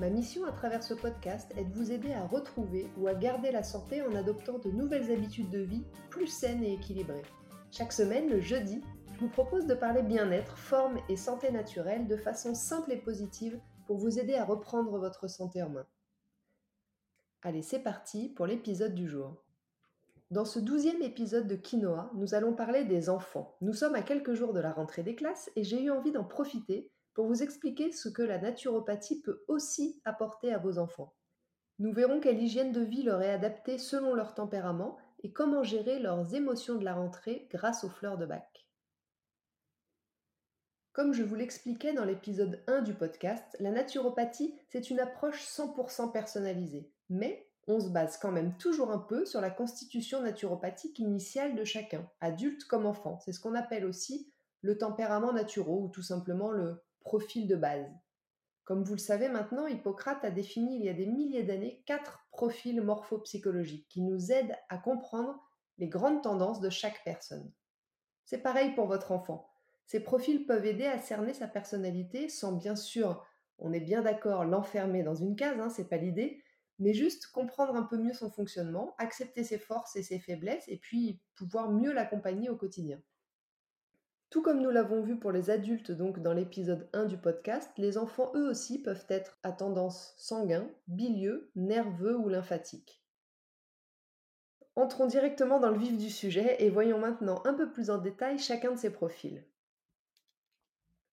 Ma mission à travers ce podcast est de vous aider à retrouver ou à garder la santé en adoptant de nouvelles habitudes de vie plus saines et équilibrées. Chaque semaine, le jeudi, je vous propose de parler bien-être, forme et santé naturelle de façon simple et positive pour vous aider à reprendre votre santé en main. Allez, c'est parti pour l'épisode du jour. Dans ce douzième épisode de Quinoa, nous allons parler des enfants. Nous sommes à quelques jours de la rentrée des classes et j'ai eu envie d'en profiter pour vous expliquer ce que la naturopathie peut aussi apporter à vos enfants. Nous verrons quelle hygiène de vie leur est adaptée selon leur tempérament et comment gérer leurs émotions de la rentrée grâce aux fleurs de bac. Comme je vous l'expliquais dans l'épisode 1 du podcast, la naturopathie, c'est une approche 100% personnalisée. Mais on se base quand même toujours un peu sur la constitution naturopathique initiale de chacun, adulte comme enfant. C'est ce qu'on appelle aussi le tempérament naturel ou tout simplement le profil de base. Comme vous le savez maintenant, Hippocrate a défini il y a des milliers d'années quatre profils morphopsychologiques qui nous aident à comprendre les grandes tendances de chaque personne. C'est pareil pour votre enfant. Ces profils peuvent aider à cerner sa personnalité sans bien sûr, on est bien d'accord, l'enfermer dans une case, hein, c'est pas l'idée, mais juste comprendre un peu mieux son fonctionnement, accepter ses forces et ses faiblesses et puis pouvoir mieux l'accompagner au quotidien. Tout comme nous l'avons vu pour les adultes donc dans l'épisode 1 du podcast, les enfants eux aussi peuvent être à tendance sanguin, bilieux, nerveux ou lymphatique. Entrons directement dans le vif du sujet et voyons maintenant un peu plus en détail chacun de ces profils.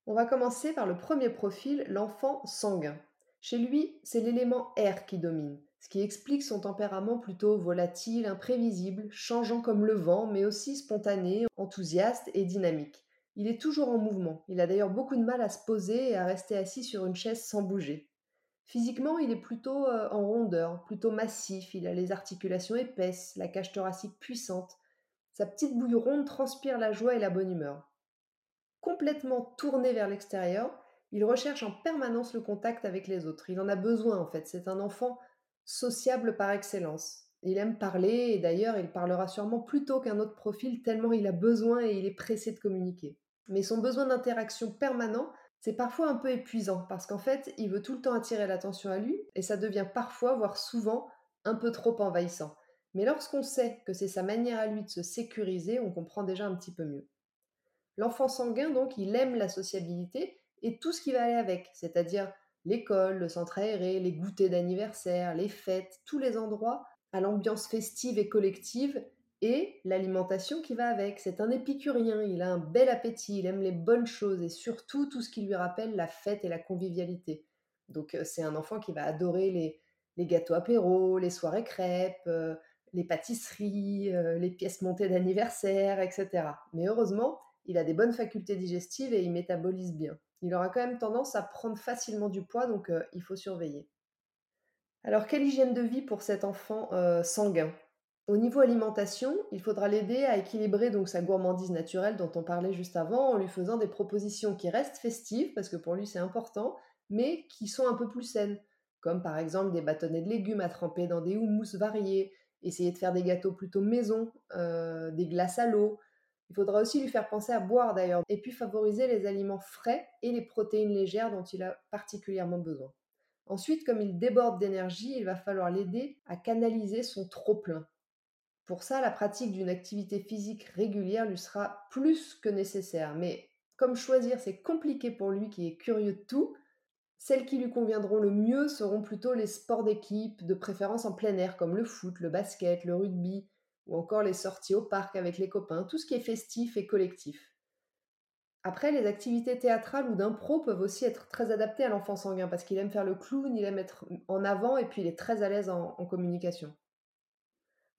On va commencer par le premier profil, l'enfant sanguin. Chez lui, c'est l'élément air qui domine, ce qui explique son tempérament plutôt volatile, imprévisible, changeant comme le vent, mais aussi spontané, enthousiaste et dynamique. Il est toujours en mouvement. Il a d'ailleurs beaucoup de mal à se poser et à rester assis sur une chaise sans bouger. Physiquement, il est plutôt euh, en rondeur, plutôt massif, il a les articulations épaisses, la cage thoracique puissante. Sa petite bouille ronde transpire la joie et la bonne humeur. Complètement tourné vers l'extérieur, il recherche en permanence le contact avec les autres. Il en a besoin en fait. C'est un enfant sociable par excellence. Il aime parler et d'ailleurs il parlera sûrement plus tôt qu'un autre profil tellement il a besoin et il est pressé de communiquer. Mais son besoin d'interaction permanent, c'est parfois un peu épuisant parce qu'en fait, il veut tout le temps attirer l'attention à lui et ça devient parfois, voire souvent, un peu trop envahissant. Mais lorsqu'on sait que c'est sa manière à lui de se sécuriser, on comprend déjà un petit peu mieux. L'enfant sanguin, donc, il aime la sociabilité et tout ce qui va aller avec, c'est-à-dire l'école, le centre aéré, les goûters d'anniversaire, les fêtes, tous les endroits à l'ambiance festive et collective et l'alimentation qui va avec. C'est un épicurien, il a un bel appétit, il aime les bonnes choses et surtout tout ce qui lui rappelle la fête et la convivialité. Donc euh, c'est un enfant qui va adorer les, gâteaux apéros, les soirées crêpes, euh, les pâtisseries, euh, les pièces montées d'anniversaire, etc. Mais heureusement, il a des bonnes facultés digestives et il métabolise bien. Il aura quand même tendance à prendre facilement du poids, donc il faut surveiller. Alors, quelle hygiène de vie pour cet enfant sanguin? Au niveau alimentation, il faudra l'aider à équilibrer donc sa gourmandise naturelle dont on parlait juste avant en lui faisant des propositions qui restent festives parce que pour lui c'est important, mais qui sont un peu plus saines, comme par exemple des bâtonnets de légumes à tremper dans des houmous variés, essayer de faire des gâteaux plutôt maison, euh, des glaces à l'eau. Il faudra aussi lui faire penser à boire d'ailleurs, et puis favoriser les aliments frais et les protéines légères dont il a particulièrement besoin. Ensuite, comme il déborde d'énergie, il va falloir l'aider à canaliser son trop-plein. Pour ça, la pratique d'une activité physique régulière lui sera plus que nécessaire. Mais comme choisir, c'est compliqué pour lui qui est curieux de tout, celles qui lui conviendront le mieux seront plutôt les sports d'équipe, de préférence en plein air, comme le foot, le basket, le rugby, ou encore les sorties au parc avec les copains, tout ce qui est festif et collectif. Après, les activités théâtrales ou d'impro peuvent aussi être très adaptées à l'enfant sanguin, parce qu'il aime faire le clown, il aime être en avant, et puis il est très à l'aise en, en communication.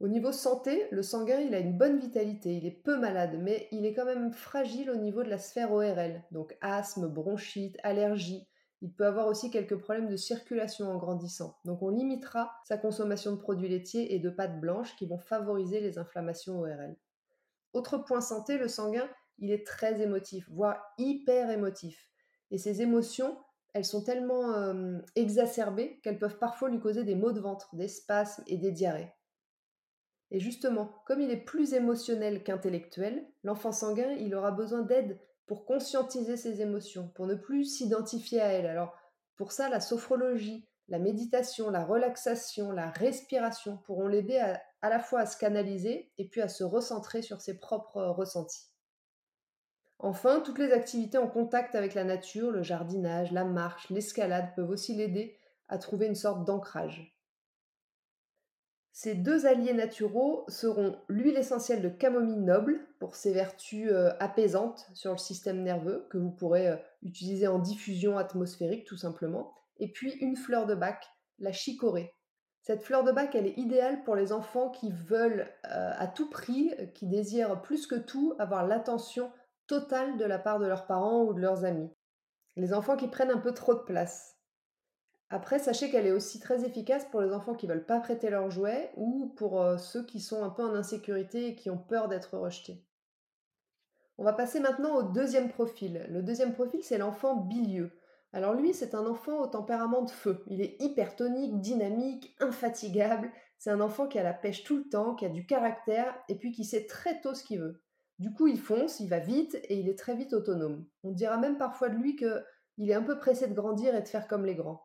Au niveau santé, le sanguin, il a une bonne vitalité, il est peu malade, mais il est quand même fragile au niveau de la sphère ORL, donc asthme, bronchite, allergie. il peut avoir aussi quelques problèmes de circulation en grandissant. Donc on limitera sa consommation de produits laitiers et de pâtes blanches qui vont favoriser les inflammations ORL. Autre point santé, le sanguin, il est très émotif, voire hyper émotif. Et ces émotions, elles sont tellement euh, exacerbées qu'elles peuvent parfois lui causer des maux de ventre, des spasmes et des diarrhées. Et justement, comme il est plus émotionnel qu'intellectuel, l'enfant sanguin, il aura besoin d'aide pour conscientiser ses émotions, pour ne plus s'identifier à elles. Alors, pour ça, la sophrologie, la méditation, la relaxation, la respiration pourront l'aider à, à, la fois à se canaliser et puis à se recentrer sur ses propres ressentis. Enfin, toutes les activités en contact avec la nature, le jardinage, la marche, l'escalade peuvent aussi l'aider à trouver une sorte d'ancrage. Ces deux alliés naturaux seront l'huile essentielle de camomille noble pour ses vertus euh, apaisantes sur le système nerveux, que vous pourrez euh, utiliser en diffusion atmosphérique tout simplement, et puis une fleur de bac, la chicorée. Cette fleur de bac, elle est idéale pour les enfants qui veulent euh, à tout prix, qui désirent plus que tout avoir l'attention totale de la part de leurs parents ou de leurs amis. Les enfants qui prennent un peu trop de place. Après, sachez qu'elle est aussi très efficace pour les enfants qui veulent pas prêter leurs jouets ou pour euh, ceux qui sont un peu en insécurité et qui ont peur d'être rejetés. On va passer maintenant au deuxième profil. Le deuxième profil, c'est l'enfant bilieux. Alors lui, c'est un enfant au tempérament de feu. Il est hypertonique, dynamique, infatigable. C'est un enfant qui a la pêche tout le temps, qui a du caractère et puis qui sait très tôt ce qu'il veut. Du coup, il fonce, il va vite et il est très vite autonome. On dira même parfois de lui qu'il est un peu pressé de grandir et de faire comme les grands.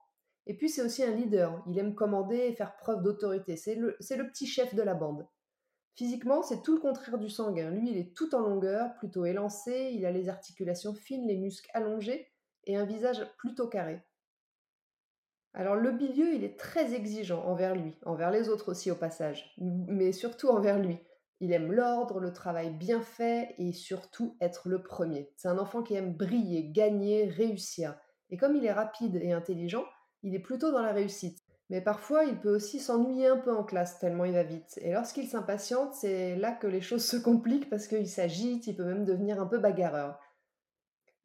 Et puis c'est aussi un leader, il aime commander et faire preuve d'autorité, c'est le, petit chef de la bande. Physiquement, c'est tout le contraire du sanguin. Lui, il est tout en longueur, plutôt élancé, il a les articulations fines, les muscles allongés et un visage plutôt carré. Alors le bilieu, il est très exigeant envers lui, envers les autres aussi au passage, mais surtout envers lui. Il aime l'ordre, le travail bien fait et surtout être le premier. C'est un enfant qui aime briller, gagner, réussir. Et comme il est rapide et intelligent, il est plutôt dans la réussite. Mais parfois, il peut aussi s'ennuyer un peu en classe, tellement il va vite. Et lorsqu'il s'impatiente, c'est là que les choses se compliquent parce qu'il s'agite, il peut même devenir un peu bagarreur.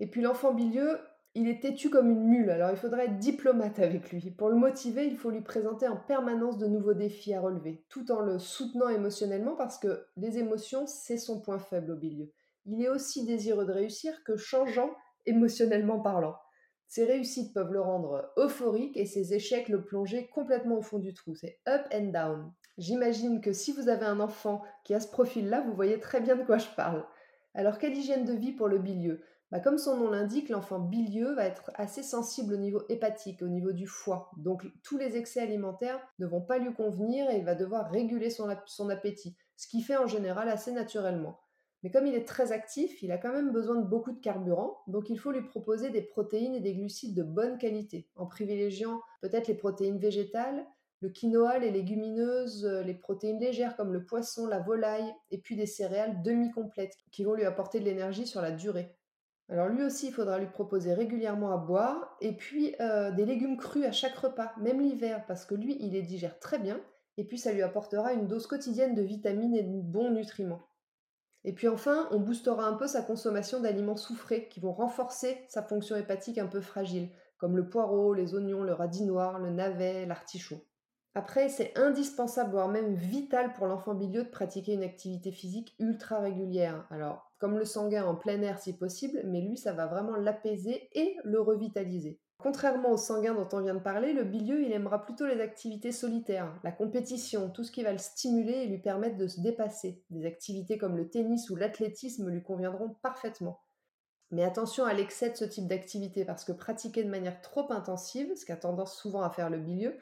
Et puis l'enfant bilieux, il est têtu comme une mule, alors il faudrait être diplomate avec lui. Pour le motiver, il faut lui présenter en permanence de nouveaux défis à relever, tout en le soutenant émotionnellement parce que les émotions, c'est son point faible au bilieux. Il est aussi désireux de réussir que changeant émotionnellement parlant. Ses réussites peuvent le rendre euphorique et ses échecs le plonger complètement au fond du trou. C'est up and down. J'imagine que si vous avez un enfant qui a ce profil-là, vous voyez très bien de quoi je parle. Alors quelle hygiène de vie pour le bilieux bah, Comme son nom l'indique, l'enfant bilieux va être assez sensible au niveau hépatique, au niveau du foie. Donc tous les excès alimentaires ne vont pas lui convenir et il va devoir réguler son, appétit, ce qui fait en général assez naturellement. Mais comme il est très actif, il a quand même besoin de beaucoup de carburant, donc il faut lui proposer des protéines et des glucides de bonne qualité, en privilégiant peut-être les protéines végétales, le quinoa, les légumineuses, euh, les protéines légères comme le poisson, la volaille, et puis des céréales demi-complètes qui vont lui apporter de l'énergie sur la durée. Alors lui aussi, il faudra lui proposer régulièrement à boire, et puis euh, des légumes crus à chaque repas, même l'hiver, parce que lui, il les digère très bien, et puis ça lui apportera une dose quotidienne de vitamines et de bons nutriments. Et puis enfin, on boostera un peu sa consommation d'aliments soufrés qui vont renforcer sa fonction hépatique un peu fragile, comme le poireau, les oignons, le radis noir, le navet, l'artichaut. Après, c'est indispensable, voire même vital pour l'enfant bilieux de pratiquer une activité physique ultra régulière. Alors, comme le sanguin en plein air si possible, mais lui, ça va vraiment l'apaiser et le revitaliser. Contrairement au sanguin dont on vient de parler, le bilieux, il aimera plutôt les activités solitaires, la compétition, tout ce qui va le stimuler et lui permettre de se dépasser. Des activités comme le tennis ou l'athlétisme lui conviendront parfaitement. Mais attention à l'excès de ce type d'activité, parce que pratiquer de manière trop intensive, ce qui a tendance souvent à faire le bilieux,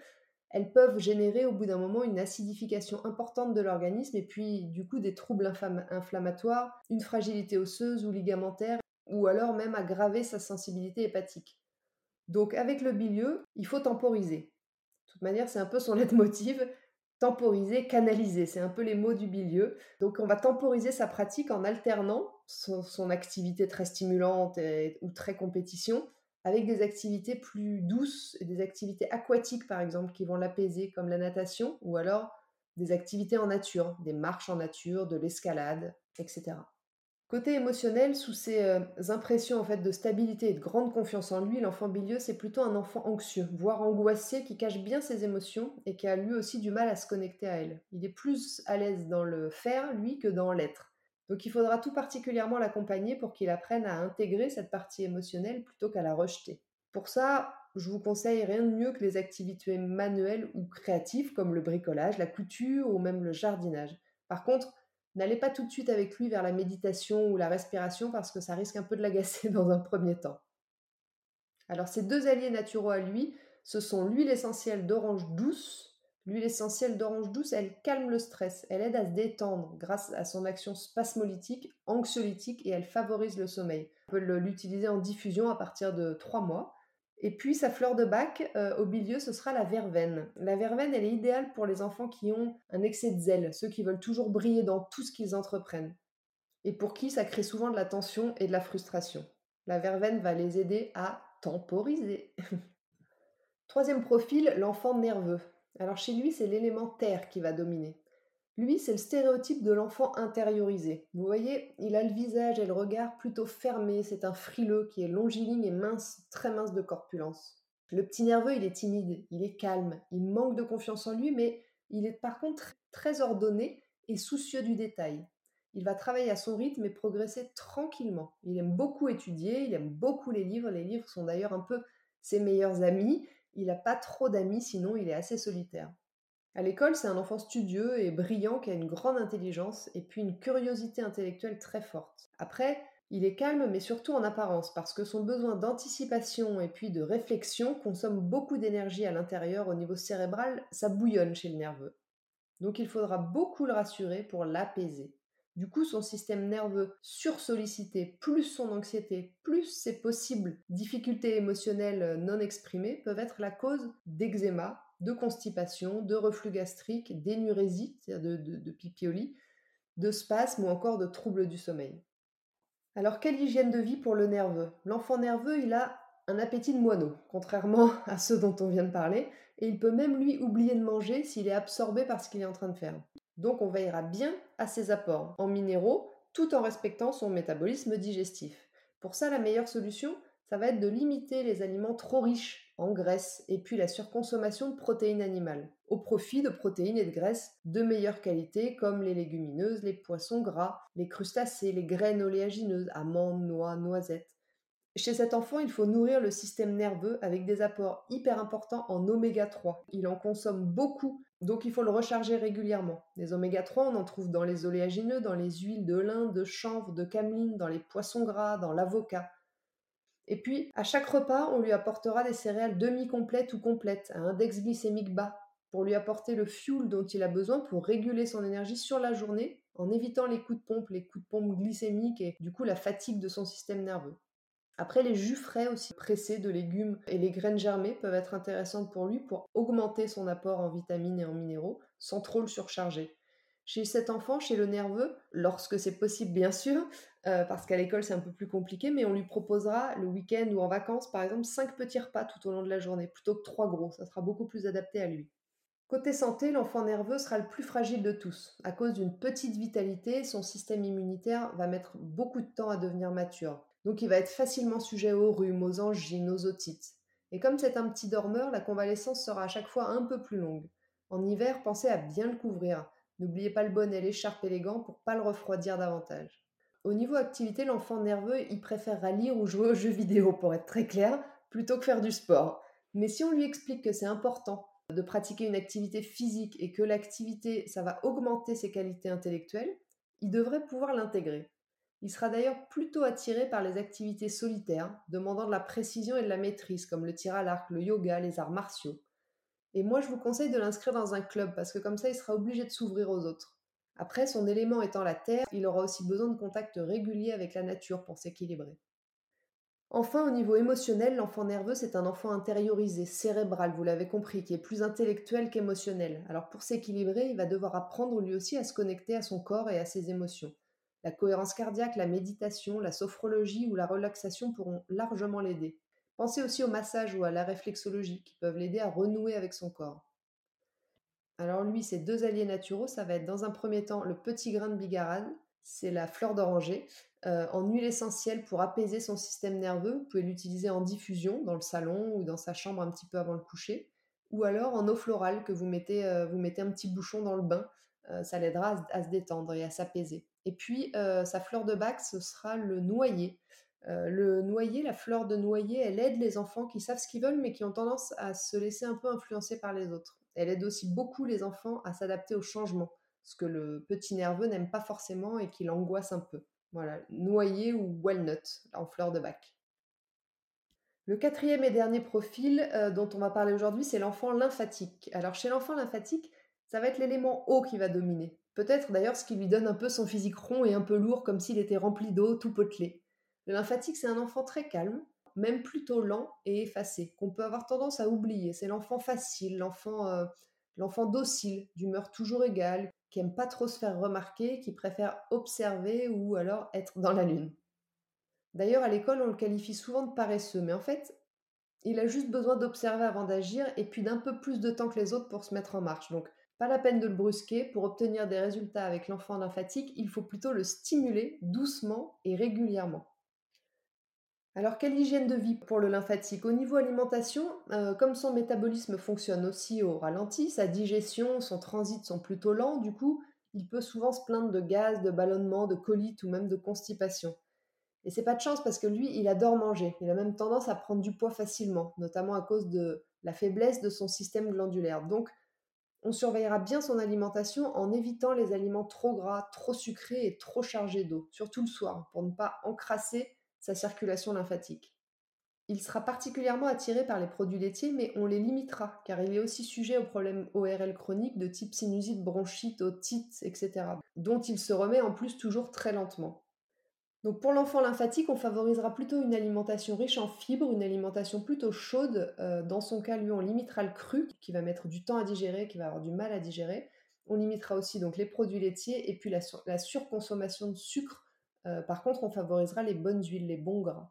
elles peuvent générer au bout d'un moment une acidification importante de l'organisme et puis du coup des troubles inflammatoires, une fragilité osseuse ou ligamentaire, ou alors même aggraver sa sensibilité hépatique. Donc avec le bilieux, il faut temporiser. De toute manière, c'est un peu son leitmotiv, temporiser, canaliser, c'est un peu les mots du bilieux. Donc on va temporiser sa pratique en alternant son, activité très stimulante ou très compétition avec des activités plus douces, des activités aquatiques par exemple qui vont l'apaiser comme la natation ou alors des activités en nature, des marches en nature, de l'escalade, etc. Côté émotionnel, sous ses euh, impressions en fait de stabilité et de grande confiance en lui, l'enfant bilieux c'est plutôt un enfant anxieux, voire angoissé, qui cache bien ses émotions et qui a lui aussi du mal à se connecter à elles. Il est plus à l'aise dans le faire, lui, que dans l'être. Donc il faudra tout particulièrement l'accompagner pour qu'il apprenne à intégrer cette partie émotionnelle plutôt qu'à la rejeter. Pour ça, je vous conseille rien de mieux que les activités manuelles ou créatives comme le bricolage, la couture ou même le jardinage. Par contre, N'allez pas tout de suite avec lui vers la méditation ou la respiration parce que ça risque un peu de l'agacer dans un premier temps. Alors ces deux alliés naturaux à lui, ce sont l'huile essentielle d'orange douce. L'huile essentielle d'orange douce, elle calme le stress, elle aide à se détendre grâce à son action spasmolytique, anxiolytique et elle favorise le sommeil. On peut l'utiliser en diffusion à partir de 3 mois. Et puis sa fleur de bac, euh, au milieu, ce sera la verveine. La verveine, elle est idéale pour les enfants qui ont un excès de zèle, ceux qui veulent toujours briller dans tout ce qu'ils entreprennent. Et pour qui ça crée souvent de la tension et de la frustration. La verveine va les aider à temporiser. Troisième profil, l'enfant nerveux. Alors chez lui, c'est l'élément terre qui va dominer. Lui, c'est le stéréotype de l'enfant intériorisé. Vous voyez, il a le visage et le regard plutôt fermés, c'est un frileux qui est longiligne et mince, très mince de corpulence. Le petit nerveux, il est timide, il est calme, il manque de confiance en lui, mais il est par contre très ordonné et soucieux du détail. Il va travailler à son rythme et progresser tranquillement. Il aime beaucoup étudier, il aime beaucoup les livres, les livres sont d'ailleurs un peu ses meilleurs amis. Il n'a pas trop d'amis, sinon il est assez solitaire. À l'école, c'est un enfant studieux et brillant qui a une grande intelligence et puis une curiosité intellectuelle très forte. Après, il est calme mais surtout en apparence parce que son besoin d'anticipation et puis de réflexion consomme beaucoup d'énergie à l'intérieur au niveau cérébral, ça bouillonne chez le nerveux. Donc il faudra beaucoup le rassurer pour l'apaiser. Du coup, son système nerveux sursollicité, plus son anxiété, plus ses possibles difficultés émotionnelles non exprimées peuvent être la cause d'eczéma, de constipation, de reflux gastrique, d'énurésie, c'est-à-dire de pipioli, de spasmes ou encore de troubles du sommeil. Alors, quelle hygiène de vie pour le nerveux? L'enfant nerveux, il a un appétit de moineau, contrairement à ceux dont on vient de parler, et il peut même lui oublier de manger s'il est absorbé par ce qu'il est en train de faire. Donc on veillera bien à ses apports en minéraux tout en respectant son métabolisme digestif. Pour ça, la meilleure solution, ça va être de limiter les aliments trop riches en graisse et puis la surconsommation de protéines animales, au profit de protéines et de graisses de meilleure qualité comme les légumineuses, les poissons gras, les crustacés, les graines oléagineuses, amandes, noix, noisettes. Chez cet enfant, il faut nourrir le système nerveux avec des apports hyper importants en oméga 3. Il en consomme beaucoup, donc il faut le recharger régulièrement. Les oméga 3, on en trouve dans les oléagineux, dans les huiles de lin, de chanvre, de cameline, dans les poissons gras, dans l'avocat. Et puis, à chaque repas, on lui apportera des céréales demi-complètes ou complètes, à index glycémique bas, pour lui apporter le fuel dont il a besoin pour réguler son énergie sur la journée, en évitant les coups de pompe, les coups de pompe glycémiques et du coup la fatigue de son système nerveux. Après, les jus frais aussi pressés de légumes et les graines germées peuvent être intéressantes pour lui pour augmenter son apport en vitamines et en minéraux sans trop le surcharger. Chez cet enfant, chez le nerveux, lorsque c'est possible bien sûr, euh, parce qu'à l'école c'est un peu plus compliqué, mais on lui proposera le week-end ou en vacances par exemple 5 petits repas tout au long de la journée, plutôt que 3 gros, ça sera beaucoup plus adapté à lui. Côté santé, l'enfant nerveux sera le plus fragile de tous. À cause d'une petite vitalité, son système immunitaire va mettre beaucoup de temps à devenir mature. Donc il va être facilement sujet aux rhumes, aux angines, aux otites. Et comme c'est un petit dormeur, la convalescence sera à chaque fois un peu plus longue. En hiver, pensez à bien le couvrir. N'oubliez pas le bonnet, l'écharpe et les gants pour pas le refroidir davantage. Au niveau activité, l'enfant nerveux, il préférera lire ou jouer aux jeux vidéo, pour être très clair, plutôt que faire du sport. Mais si on lui explique que c'est important de pratiquer une activité physique et que l'activité, ça va augmenter ses qualités intellectuelles, il devrait pouvoir l'intégrer. Il sera d'ailleurs plutôt attiré par les activités solitaires, demandant de la précision et de la maîtrise, comme le tir à l'arc, le yoga, les arts martiaux. Et moi, je vous conseille de l'inscrire dans un club parce que comme ça, il sera obligé de s'ouvrir aux autres. Après, son élément étant la terre, il aura aussi besoin de contacts réguliers avec la nature pour s'équilibrer. Enfin, au niveau émotionnel, l'enfant nerveux, c'est un enfant intériorisé, cérébral, vous l'avez compris, qui est plus intellectuel qu'émotionnel. Alors pour s'équilibrer, il va devoir apprendre lui aussi à se connecter à son corps et à ses émotions. La cohérence cardiaque, la méditation, la sophrologie ou la relaxation pourront largement l'aider. Pensez aussi au massage ou à la réflexologie qui peuvent l'aider à renouer avec son corps. Alors lui, ses deux alliés naturaux, ça va être dans un premier temps le petit grain de bigarade, c'est la fleur d'oranger. en huile essentielle pour apaiser son système nerveux. Vous pouvez l'utiliser en diffusion dans le salon ou dans sa chambre un petit peu avant le coucher. Ou alors en eau florale que vous mettez, vous mettez un petit bouchon dans le bain. ça l'aidera à, se détendre et à s'apaiser. Et puis, sa fleur de bac, ce sera le noyer. le noyer, la fleur de noyer, elle aide les enfants qui savent ce qu'ils veulent, mais qui ont tendance à se laisser un peu influencer par les autres. Elle aide aussi beaucoup les enfants à s'adapter au changement, ce que le petit nerveux n'aime pas forcément et qui l'angoisse un peu. Voilà, noyer ou walnut en fleur de bac. Le quatrième et dernier profil euh, dont on va parler aujourd'hui, c'est l'enfant lymphatique. Alors chez l'enfant lymphatique, ça va être l'élément eau qui va dominer. Peut-être d'ailleurs ce qui lui donne un peu son physique rond et un peu lourd comme s'il était rempli d'eau, tout potelé. Le lymphatique, c'est un enfant très calme, même plutôt lent et effacé, qu'on peut avoir tendance à oublier. C'est l'enfant facile, l'enfant euh, l'enfant docile, d'humeur toujours égale, qui aime pas trop se faire remarquer, qui préfère observer ou alors être dans la lune. D'ailleurs, à l'école, on le qualifie souvent de paresseux, mais en fait, il a juste besoin d'observer avant d'agir et puis d'un peu plus de temps que les autres pour se mettre en marche. Donc, pas la peine de le brusquer. Pour obtenir des résultats avec l'enfant lymphatique, il faut plutôt le stimuler doucement et régulièrement. Alors, quelle hygiène de vie pour le lymphatique? Au niveau alimentation, euh, comme son métabolisme fonctionne aussi au ralenti, sa digestion, son transit sont plutôt lents, du coup, il peut souvent se plaindre de gaz, de ballonnement, de colite ou même de constipation. Et c'est pas de chance parce que lui, il adore manger. Il a même tendance à prendre du poids facilement, notamment à cause de la faiblesse de son système glandulaire. Donc, on surveillera bien son alimentation en évitant les aliments trop gras, trop sucrés et trop chargés d'eau, surtout le soir, pour ne pas encrasser sa circulation lymphatique. Il sera particulièrement attiré par les produits laitiers, mais on les limitera, car il est aussi sujet aux problèmes ORL chroniques de type sinusite, bronchite, otite, etc., dont il se remet en plus toujours très lentement. Donc pour l'enfant lymphatique, on favorisera plutôt une alimentation riche en fibres, une alimentation plutôt chaude. Euh, dans son cas, lui, on limitera le cru, qui va mettre du temps à digérer, qui va avoir du mal à digérer. On limitera aussi donc les produits laitiers et puis la surconsommation de sucre euh, par contre, on favorisera les bonnes huiles, les bons gras.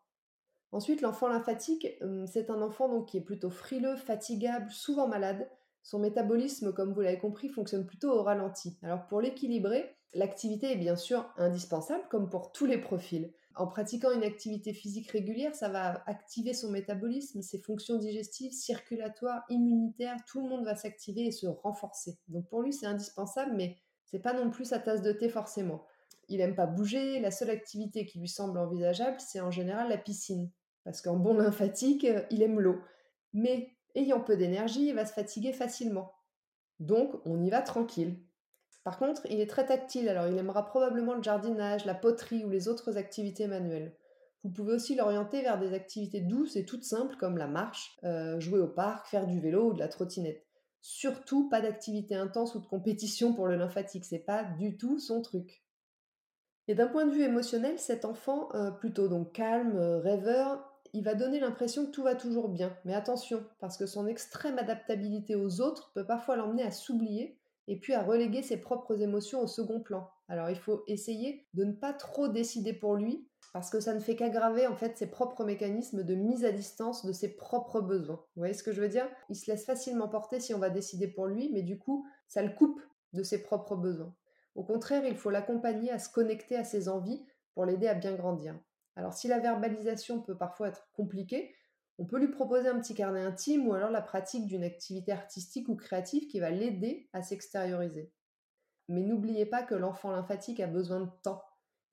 Ensuite, l'enfant lymphatique, hum, c'est un enfant donc, qui est plutôt frileux, fatigable, souvent malade. Son métabolisme, comme vous l'avez compris, fonctionne plutôt au ralenti. Alors pour l'équilibrer, l'activité est bien sûr indispensable, comme pour tous les profils. En pratiquant une activité physique régulière, ça va activer son métabolisme, ses fonctions digestives, circulatoires, immunitaires, tout le monde va s'activer et se renforcer. Donc pour lui, c'est indispensable, mais c'est pas non plus sa tasse de thé forcément il aime pas bouger. La seule activité qui lui semble envisageable, c'est en général la piscine. Parce qu'en bon lymphatique, euh, il aime l'eau. Mais ayant peu d'énergie, il va se fatiguer facilement. Donc, on y va tranquille. Par contre, il est très tactile, alors il aimera probablement le jardinage, la poterie ou les autres activités manuelles. Vous pouvez aussi l'orienter vers des activités douces et toutes simples comme la marche, euh, jouer au parc, faire du vélo ou de la trottinette. Surtout pas d'activité intense ou de compétition pour le lymphatique, c'est pas du tout son truc. Et d'un point de vue émotionnel, cet enfant, euh, plutôt donc calme, euh, rêveur, il va donner l'impression que tout va toujours bien. Mais attention, parce que son extrême adaptabilité aux autres peut parfois l'emmener à s'oublier et puis à reléguer ses propres émotions au second plan. Alors il faut essayer de ne pas trop décider pour lui, parce que ça ne fait qu'aggraver en fait ses propres mécanismes de mise à distance de ses propres besoins. Vous voyez ce que je veux dire? Il se laisse facilement porter si on va décider pour lui, mais du coup, ça le coupe de ses propres besoins. Au contraire, il faut l'accompagner à se connecter à ses envies pour l'aider à bien grandir. Alors si la verbalisation peut parfois être compliquée, on peut lui proposer un petit carnet intime ou alors la pratique d'une activité artistique ou créative qui va l'aider à s'extérioriser. Mais n'oubliez pas que l'enfant lymphatique a besoin de temps.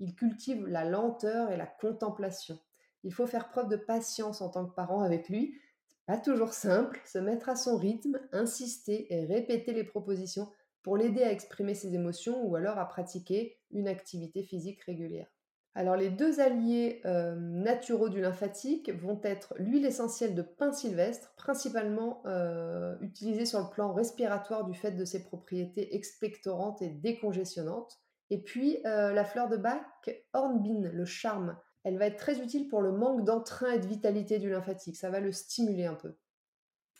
Il cultive la lenteur et la contemplation. Il faut faire preuve de patience en tant que parent avec lui. Pas toujours simple, se mettre à son rythme, insister et répéter les propositions pour l'aider à exprimer ses émotions ou alors à pratiquer une activité physique régulière. Alors les deux alliés euh, naturaux du lymphatique vont être l'huile essentielle de pin sylvestre, principalement euh, utilisée sur le plan respiratoire du fait de ses propriétés expectorantes et décongestionnantes, et puis euh, la fleur de bac hornbeam, le charme. Elle va être très utile pour le manque d'entrain et de vitalité du lymphatique, ça va le stimuler un peu.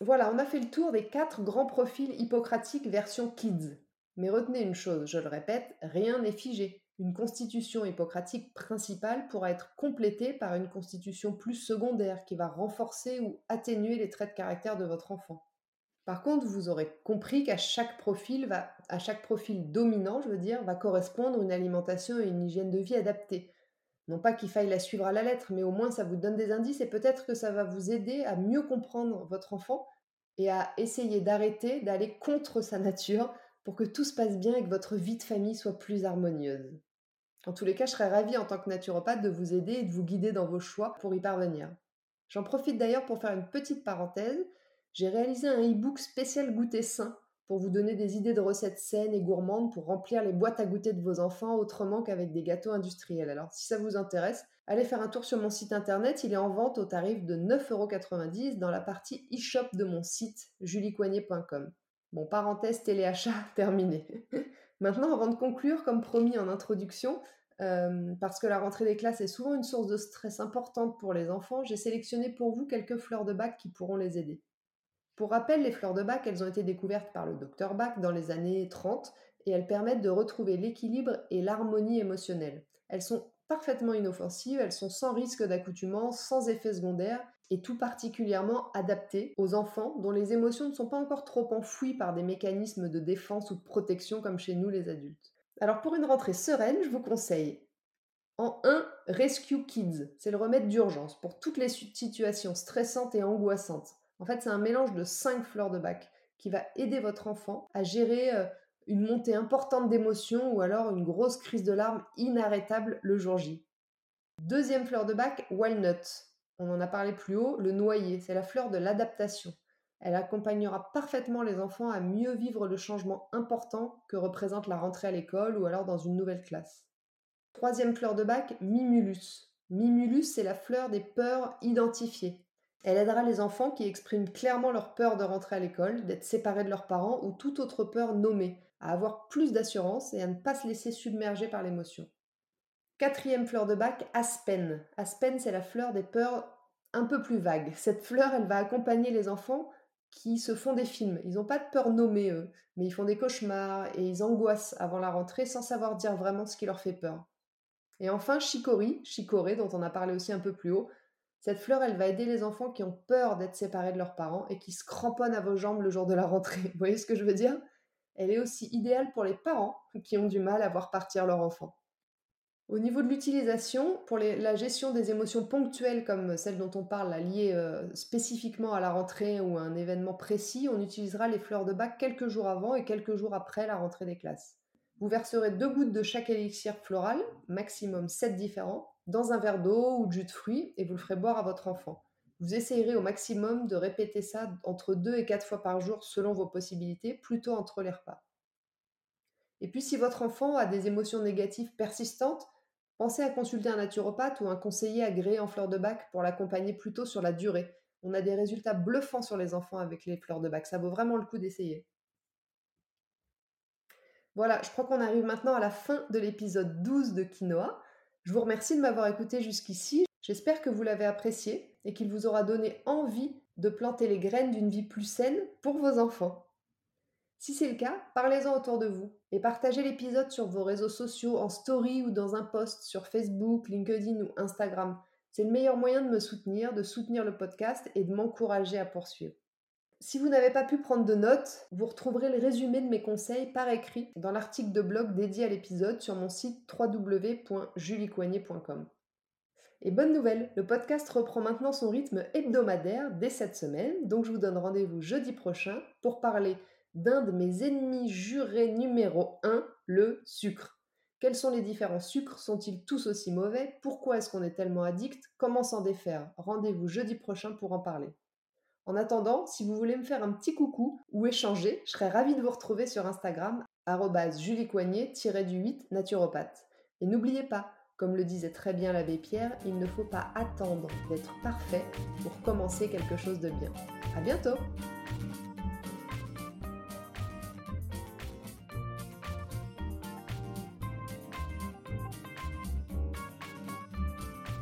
Voilà, on a fait le tour des quatre grands profils hippocratiques version kids. Mais retenez une chose, je le répète, rien n'est figé. Une constitution hippocratique principale pourra être complétée par une constitution plus secondaire qui va renforcer ou atténuer les traits de caractère de votre enfant. Par contre, vous aurez compris qu'à chaque profil à chaque profil dominant, je veux dire, va correspondre une alimentation et une hygiène de vie adaptée. Non pas qu'il faille la suivre à la lettre, mais au moins ça vous donne des indices et peut-être que ça va vous aider à mieux comprendre votre enfant et à essayer d'arrêter d'aller contre sa nature pour que tout se passe bien et que votre vie de famille soit plus harmonieuse. En tous les cas, je serais ravie en tant que naturopathe de vous aider et de vous guider dans vos choix pour y parvenir. J'en profite d'ailleurs pour faire une petite parenthèse. J'ai réalisé un e-book spécial goûter sain pour vous donner des idées de recettes saines et gourmandes pour remplir les boîtes à goûter de vos enfants autrement qu'avec des gâteaux industriels. Alors si ça vous intéresse, allez faire un tour sur mon site internet, il est en vente au tarif de 9,90€ dans la partie e-shop de mon site juliecoignet.com. Bon, parenthèse téléachat terminé. Maintenant, avant de conclure, comme promis en introduction, euh, parce que la rentrée des classes est souvent une source de stress importante pour les enfants, j'ai sélectionné pour vous quelques fleurs de bac qui pourront les aider. Pour rappel, les fleurs de bac, elles ont été découvertes par le docteur Bach dans les années 30 et elles permettent de retrouver l'équilibre et l'harmonie émotionnelle. Elles sont parfaitement inoffensives, elles sont sans risque d'accoutumance, sans effet secondaire et tout particulièrement adaptées aux enfants dont les émotions ne sont pas encore trop enfouies par des mécanismes de défense ou de protection comme chez nous les adultes. Alors pour une rentrée sereine, je vous conseille en 1 Rescue Kids, c'est le remède d'urgence pour toutes les situations stressantes et angoissantes. En fait, c'est un mélange de 5 fleurs de bac qui va aider votre enfant à gérer euh, une montée importante d'émotions ou alors une grosse crise de larmes inarrêtable le jour J. Deuxième fleur de bac, Walnut. On en a parlé plus haut, le noyer, c'est la fleur de l'adaptation. Elle accompagnera parfaitement les enfants à mieux vivre le changement important que représente la rentrée à l'école ou alors dans une nouvelle classe. Troisième fleur de bac, Mimulus. Mimulus, c'est la fleur des peurs identifiées. Elle aidera les enfants qui expriment clairement leur peur de rentrer à l'école, d'être séparés de leurs parents ou toute autre peur nommée, à avoir plus d'assurance et à ne pas se laisser submerger par l'émotion. Quatrième fleur de bac, Aspen. Aspen, c'est la fleur des peurs un peu plus vagues. Cette fleur, elle va accompagner les enfants qui se font des films. Ils n'ont pas de peur nommée, eux, mais ils font des cauchemars et ils angoissent avant la rentrée sans savoir dire vraiment ce qui leur fait peur. Et enfin, Chicory, Chicorée, dont on a parlé aussi un peu plus haut, cette fleur, elle va aider les enfants qui ont peur d'être séparés de leurs parents et qui se cramponnent à vos jambes le jour de la rentrée. Vous voyez ce que je veux dire? Elle est aussi idéale pour les parents qui ont du mal à voir partir leur enfant. Au niveau de l'utilisation, pour la gestion des émotions ponctuelles comme celles dont on parle, liées euh, spécifiquement à la rentrée ou à un événement précis, on utilisera les fleurs de bac quelques jours avant et quelques jours après la rentrée des classes. Vous verserez deux gouttes de chaque élixir floral, maximum 7 différents, dans un verre d'eau ou de jus de fruits et vous le ferez boire à votre enfant. Vous essayerez au maximum de répéter ça entre deux et quatre fois par jour selon vos possibilités, plutôt entre les repas. Et puis si votre enfant a des émotions négatives persistantes, pensez à consulter un naturopathe ou un conseiller agréé en fleurs de bac pour l'accompagner plutôt sur la durée. On a des résultats bluffants sur les enfants avec les fleurs de bac, ça vaut vraiment le coup d'essayer. Voilà, je crois qu'on arrive maintenant à la fin de l'épisode 12 de Quinoa. Je vous remercie de m'avoir écouté jusqu'ici. J'espère que vous l'avez apprécié et qu'il vous aura donné envie de planter les graines d'une vie plus saine pour vos enfants. Si c'est le cas, parlez-en autour de vous et partagez l'épisode sur vos réseaux sociaux, en story ou dans un post sur Facebook, LinkedIn ou Instagram. C'est le meilleur moyen de me soutenir, de soutenir le podcast et de m'encourager à poursuivre. Si vous n'avez pas pu prendre de notes, vous retrouverez le résumé de mes conseils par écrit dans l'article de blog dédié à l'épisode sur mon site www.juliecoignet.com. Et bonne nouvelle, le podcast reprend maintenant son rythme hebdomadaire dès cette semaine, donc je vous donne rendez-vous jeudi prochain pour parler d'un de mes ennemis jurés numéro 1, le sucre. Quels sont les différents sucres? Sont-ils tous aussi mauvais? Pourquoi est-ce qu'on est tellement addict? Comment s'en défaire? Rendez-vous jeudi prochain pour en parler. En attendant, si vous voulez me faire un petit coucou ou échanger, je serais ravie de vous retrouver sur Instagram, juliecoignet-du-8 naturopathe. Et n'oubliez pas, comme le disait très bien l'abbé Pierre, il ne faut pas attendre d'être parfait pour commencer quelque chose de bien. À bientôt!